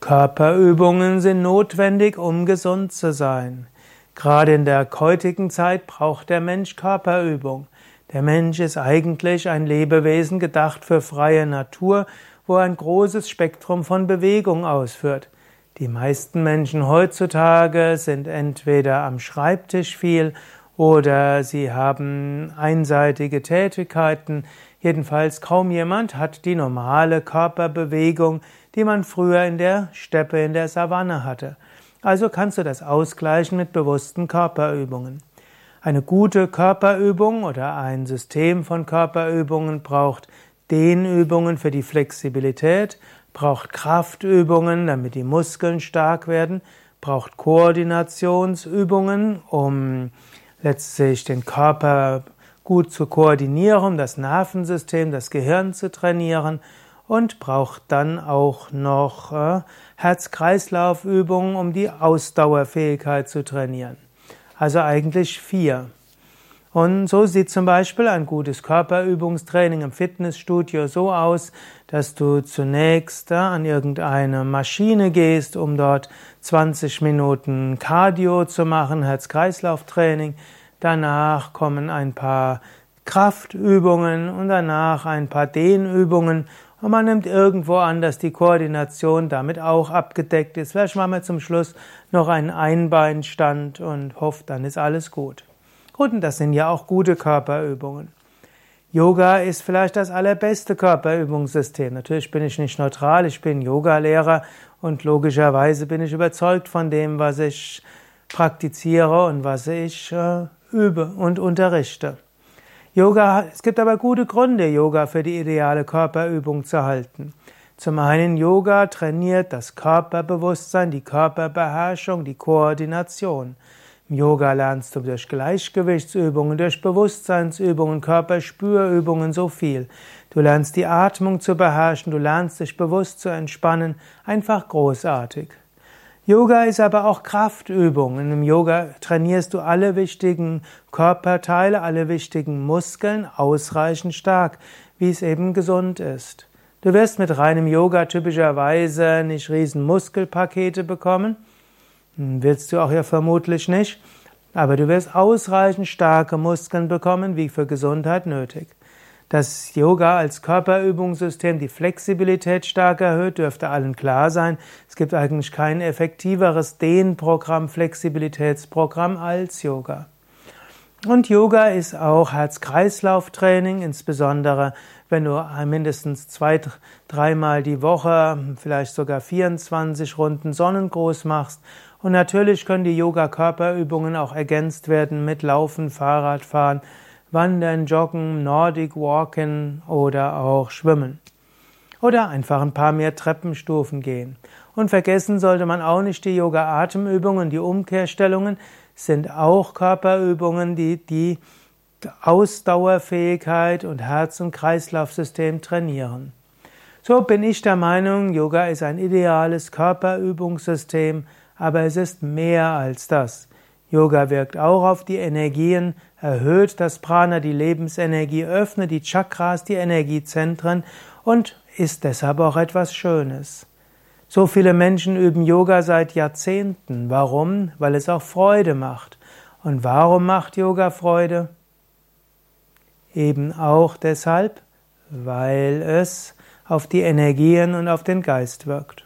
Körperübungen sind notwendig, um gesund zu sein. Gerade in der heutigen Zeit braucht der Mensch Körperübung. Der Mensch ist eigentlich ein Lebewesen gedacht für freie Natur, wo er ein großes Spektrum von Bewegung ausführt. Die meisten Menschen heutzutage sind entweder am Schreibtisch viel oder sie haben einseitige Tätigkeiten. Jedenfalls kaum jemand hat die normale Körperbewegung, die man früher in der Steppe, in der Savanne hatte. Also kannst du das ausgleichen mit bewussten Körperübungen. Eine gute Körperübung oder ein System von Körperübungen braucht Dehnübungen für die Flexibilität, braucht Kraftübungen, damit die Muskeln stark werden, braucht Koordinationsübungen, um letztlich den Körper gut zu koordinieren, das Nervensystem, das Gehirn zu trainieren und braucht dann auch noch äh, Herz-Kreislauf-Übungen, um die Ausdauerfähigkeit zu trainieren. Also eigentlich vier. Und so sieht zum Beispiel ein gutes Körperübungstraining im Fitnessstudio so aus, dass du zunächst an irgendeine Maschine gehst, um dort 20 Minuten Cardio zu machen, Herz-Kreislauf-Training. Danach kommen ein paar Kraftübungen und danach ein paar Dehnübungen und man nimmt irgendwo an, dass die Koordination damit auch abgedeckt ist. Vielleicht machen wir zum Schluss noch einen Einbeinstand und hofft, dann ist alles gut. Gut, und das sind ja auch gute Körperübungen. Yoga ist vielleicht das allerbeste Körperübungssystem. Natürlich bin ich nicht neutral, ich bin Yogalehrer und logischerweise bin ich überzeugt von dem, was ich praktiziere und was ich äh, übe und unterrichte. Yoga, es gibt aber gute Gründe, Yoga für die ideale Körperübung zu halten. Zum einen, Yoga trainiert das Körperbewusstsein, die Körperbeherrschung, die Koordination. Im Yoga lernst du durch Gleichgewichtsübungen, durch Bewusstseinsübungen, Körperspürübungen so viel. Du lernst die Atmung zu beherrschen, du lernst dich bewusst zu entspannen, einfach großartig. Yoga ist aber auch Kraftübung. Dem Yoga trainierst du alle wichtigen Körperteile, alle wichtigen Muskeln ausreichend stark, wie es eben gesund ist. Du wirst mit reinem Yoga typischerweise nicht riesen Muskelpakete bekommen. Hm, willst du auch ja vermutlich nicht. Aber du wirst ausreichend starke Muskeln bekommen, wie für Gesundheit nötig. Dass Yoga als Körperübungssystem die Flexibilität stark erhöht, dürfte allen klar sein. Es gibt eigentlich kein effektiveres Dehnprogramm, Flexibilitätsprogramm als Yoga. Und Yoga ist auch Herz-Kreislauf-Training, insbesondere wenn du mindestens zwei, dreimal die Woche, vielleicht sogar 24 Runden Sonnengruß machst. Und natürlich können die Yoga-Körperübungen auch ergänzt werden mit Laufen, Fahrradfahren, Wandern, Joggen, Nordic Walken oder auch Schwimmen. Oder einfach ein paar mehr Treppenstufen gehen. Und vergessen sollte man auch nicht die Yoga-Atemübungen, die Umkehrstellungen sind auch Körperübungen, die die Ausdauerfähigkeit und Herz- und Kreislaufsystem trainieren. So bin ich der Meinung, Yoga ist ein ideales Körperübungssystem, aber es ist mehr als das. Yoga wirkt auch auf die Energien, erhöht das Prana, die Lebensenergie, öffnet die Chakras, die Energiezentren und ist deshalb auch etwas Schönes. So viele Menschen üben Yoga seit Jahrzehnten. Warum? Weil es auch Freude macht. Und warum macht Yoga Freude? Eben auch deshalb, weil es auf die Energien und auf den Geist wirkt.